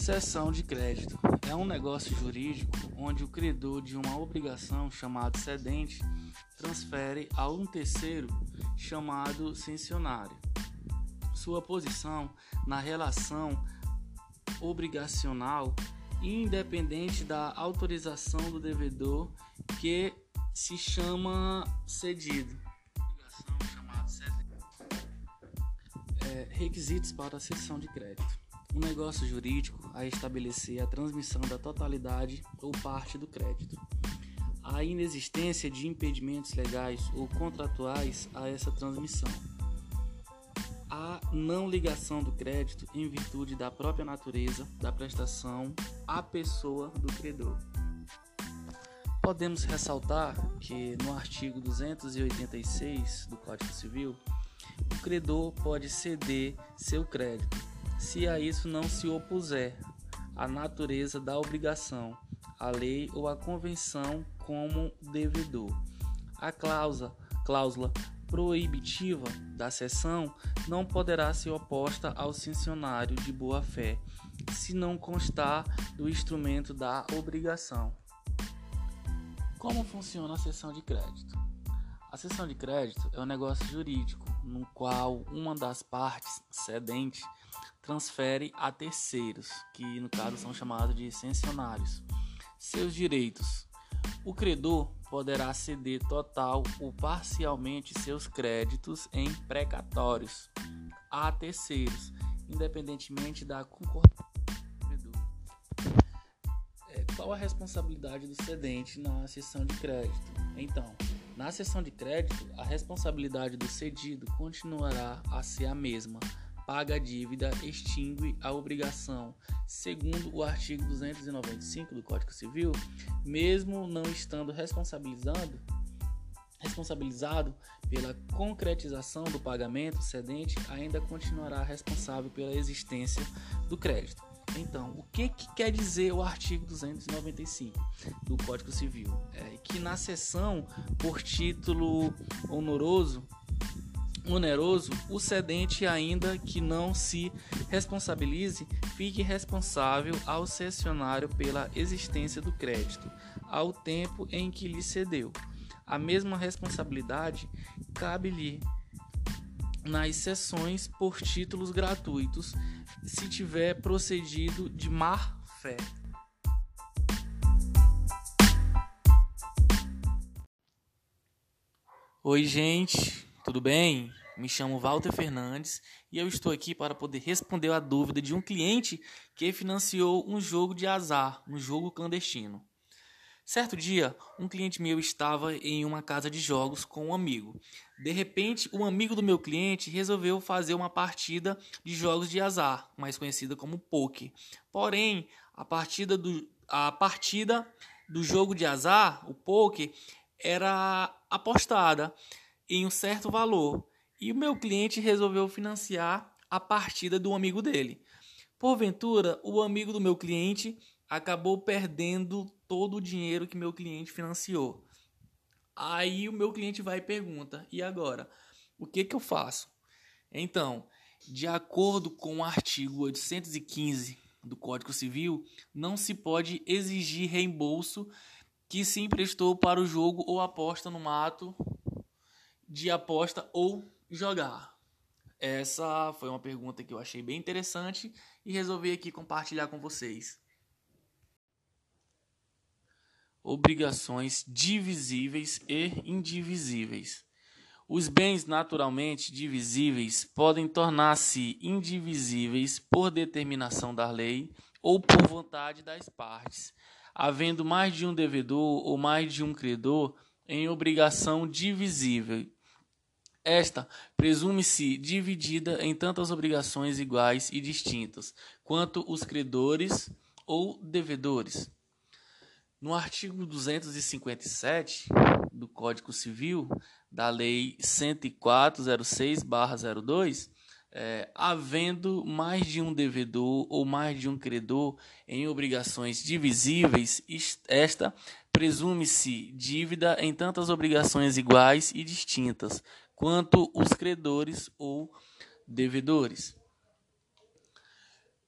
Cessão de crédito é um negócio jurídico onde o credor de uma obrigação chamado cedente transfere a um terceiro chamado censionário sua posição na relação obrigacional independente da autorização do devedor que se chama cedido. É, requisitos para a cessão de crédito. Um negócio jurídico a estabelecer a transmissão da totalidade ou parte do crédito. A inexistência de impedimentos legais ou contratuais a essa transmissão a não ligação do crédito em virtude da própria natureza da prestação à pessoa do credor. Podemos ressaltar que no artigo 286 do Código Civil, o credor pode ceder seu crédito, se a isso não se opuser a natureza da obrigação, a lei ou a convenção como devedor. A cláusula, cláusula proibitiva da cessão não poderá ser oposta ao censionário de boa-fé, se não constar do instrumento da obrigação. Como funciona a cessão de crédito? A cessão de crédito é um negócio jurídico no qual uma das partes cedente transfere a terceiros, que no caso são chamados de censionários, seus direitos. O credor poderá ceder total ou parcialmente seus créditos em precatórios a terceiros, independentemente da concordância do credor. É, qual a responsabilidade do cedente na cessão de crédito? Então, na cessão de crédito, a responsabilidade do cedido continuará a ser a mesma paga a dívida, extingue a obrigação. Segundo o artigo 295 do Código Civil, mesmo não estando responsabilizando responsabilizado pela concretização do pagamento, cedente ainda continuará responsável pela existência do crédito. Então, o que, que quer dizer o artigo 295 do Código Civil? É que na sessão por título honoroso oneroso, o cedente, ainda que não se responsabilize, fique responsável ao cessionário pela existência do crédito, ao tempo em que lhe cedeu. A mesma responsabilidade cabe-lhe nas cessões por títulos gratuitos, se tiver procedido de má fé. Oi, gente, tudo bem? Me chamo Walter Fernandes e eu estou aqui para poder responder a dúvida de um cliente que financiou um jogo de azar, um jogo clandestino. Certo dia, um cliente meu estava em uma casa de jogos com um amigo. De repente, um amigo do meu cliente resolveu fazer uma partida de jogos de azar, mais conhecida como poker. Porém, a partida do, a partida do jogo de azar, o poker, era apostada em um certo valor e o meu cliente resolveu financiar a partida do amigo dele. Porventura, o amigo do meu cliente acabou perdendo todo o dinheiro que meu cliente financiou. Aí o meu cliente vai e pergunta: "E agora? O que que eu faço?" Então, de acordo com o artigo 815 do Código Civil, não se pode exigir reembolso que se emprestou para o jogo ou aposta no mato de aposta ou jogar? Essa foi uma pergunta que eu achei bem interessante e resolvi aqui compartilhar com vocês. Obrigações divisíveis e indivisíveis. Os bens naturalmente divisíveis podem tornar-se indivisíveis por determinação da lei ou por vontade das partes, havendo mais de um devedor ou mais de um credor em obrigação divisível esta presume-se dividida em tantas obrigações iguais e distintas quanto os credores ou devedores. No artigo 257 do Código Civil, da Lei 10406-02, é, havendo mais de um devedor ou mais de um credor em obrigações divisíveis, esta presume-se dívida em tantas obrigações iguais e distintas quanto os credores ou devedores.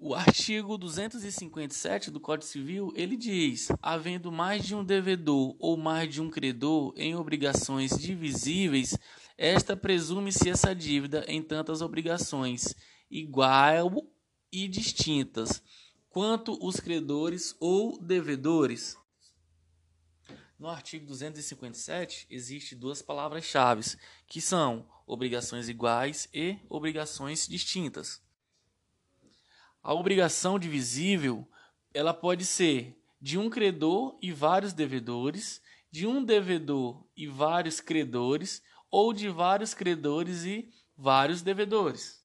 O artigo 257 do Código Civil, ele diz: havendo mais de um devedor ou mais de um credor em obrigações divisíveis, esta presume-se essa dívida em tantas obrigações igual e distintas quanto os credores ou devedores. No artigo 257 existe duas palavras-chave, que são obrigações iguais e obrigações distintas. A obrigação divisível, ela pode ser de um credor e vários devedores, de um devedor e vários credores, ou de vários credores e vários devedores.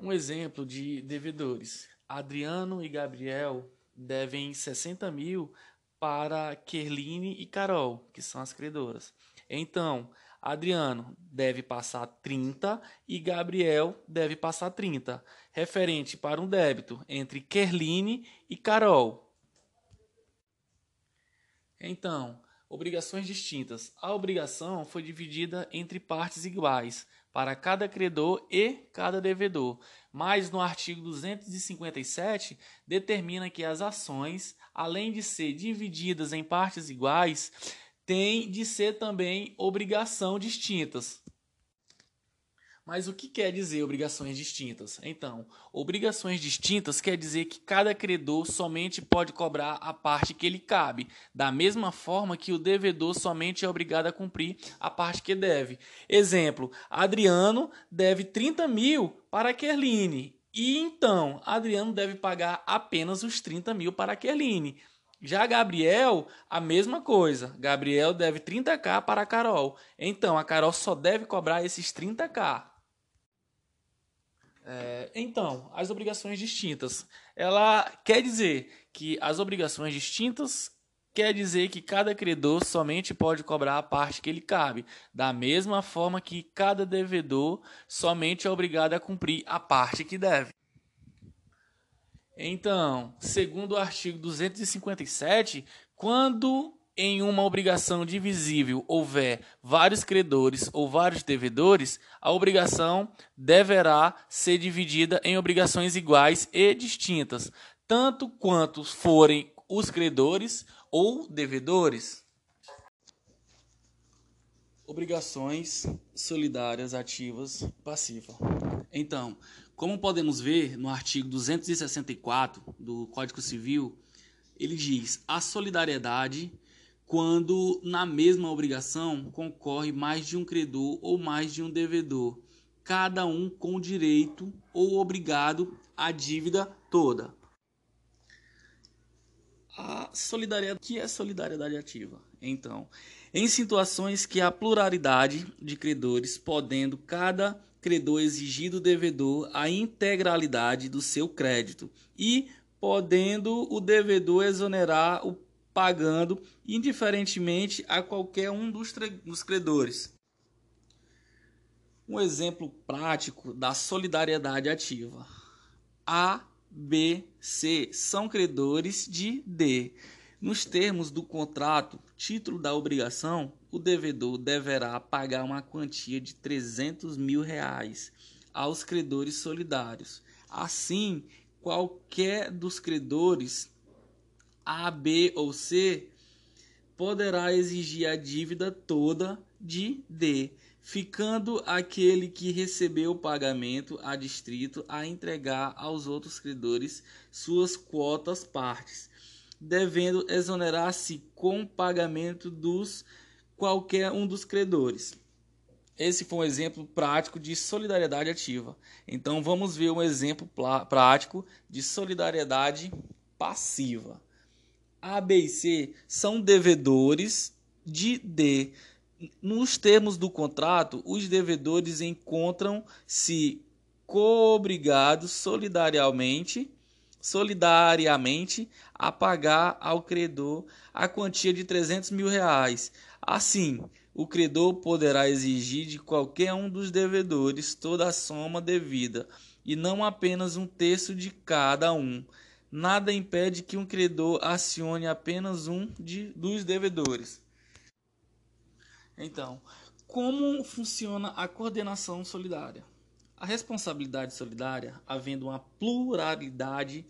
Um exemplo de devedores: Adriano e Gabriel devem 60 mil para Kerline e Carol, que são as credoras. Então, Adriano deve passar 30 e Gabriel deve passar 30, referente para um débito entre Kerline e Carol. Então, obrigações distintas. A obrigação foi dividida entre partes iguais para cada credor e cada devedor, mas no artigo 257 determina que as ações, além de ser divididas em partes iguais, têm de ser também obrigação distintas. Mas o que quer dizer obrigações distintas? Então, obrigações distintas quer dizer que cada credor somente pode cobrar a parte que lhe cabe, da mesma forma que o devedor somente é obrigado a cumprir a parte que deve. Exemplo: Adriano deve 30 mil para Kerline, e então Adriano deve pagar apenas os 30 mil para Kerline. Já Gabriel, a mesma coisa. Gabriel deve 30k para a Carol. Então a Carol só deve cobrar esses 30k. É, então, as obrigações distintas. Ela quer dizer que as obrigações distintas quer dizer que cada credor somente pode cobrar a parte que lhe cabe, da mesma forma que cada devedor somente é obrigado a cumprir a parte que deve. Então, segundo o artigo 257, quando em uma obrigação divisível houver vários credores ou vários devedores, a obrigação deverá ser dividida em obrigações iguais e distintas, tanto quanto forem os credores ou devedores. Obrigações solidárias ativas passiva. Então, como podemos ver no artigo 264 do Código Civil, ele diz: a solidariedade quando na mesma obrigação concorre mais de um credor ou mais de um devedor, cada um com direito ou obrigado à dívida toda. A solidariedade, que é solidariedade ativa? Então, em situações que há pluralidade de credores, podendo cada credor exigir do devedor a integralidade do seu crédito e podendo o devedor exonerar o pagando indiferentemente a qualquer um dos, dos credores. Um exemplo prático da solidariedade ativa. A, B, C são credores de D. Nos termos do contrato, título da obrigação, o devedor deverá pagar uma quantia de 300 mil reais aos credores solidários. Assim, qualquer dos credores a, B ou C, poderá exigir a dívida toda de D, ficando aquele que recebeu o pagamento a distrito a entregar aos outros credores suas quotas partes, devendo exonerar-se com pagamento dos qualquer um dos credores. Esse foi um exemplo prático de solidariedade ativa. Então vamos ver um exemplo prático de solidariedade passiva. A, B e C são devedores de D. Nos termos do contrato, os devedores encontram-se coobrigados solidariamente, solidariamente a pagar ao credor a quantia de 300 mil reais. Assim, o credor poderá exigir de qualquer um dos devedores toda a soma devida, e não apenas um terço de cada um nada impede que um credor acione apenas um de, dos devedores. Então, como funciona a coordenação solidária? A responsabilidade solidária, havendo uma pluralidade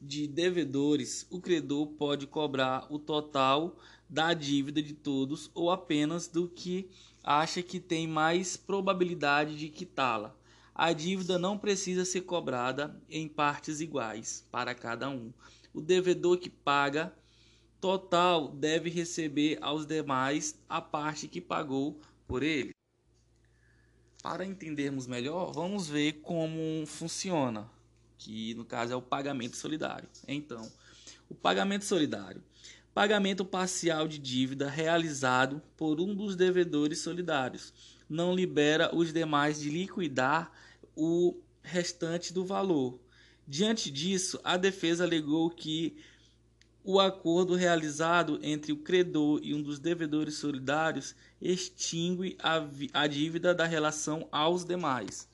de devedores, o credor pode cobrar o total da dívida de todos ou apenas do que acha que tem mais probabilidade de quitá-la. A dívida não precisa ser cobrada em partes iguais para cada um. O devedor que paga total deve receber aos demais a parte que pagou por ele. Para entendermos melhor, vamos ver como funciona, que no caso é o pagamento solidário. Então, o pagamento solidário pagamento parcial de dívida realizado por um dos devedores solidários não libera os demais de liquidar o restante do valor. Diante disso, a defesa alegou que o acordo realizado entre o credor e um dos devedores solidários extingue a, a dívida da relação aos demais.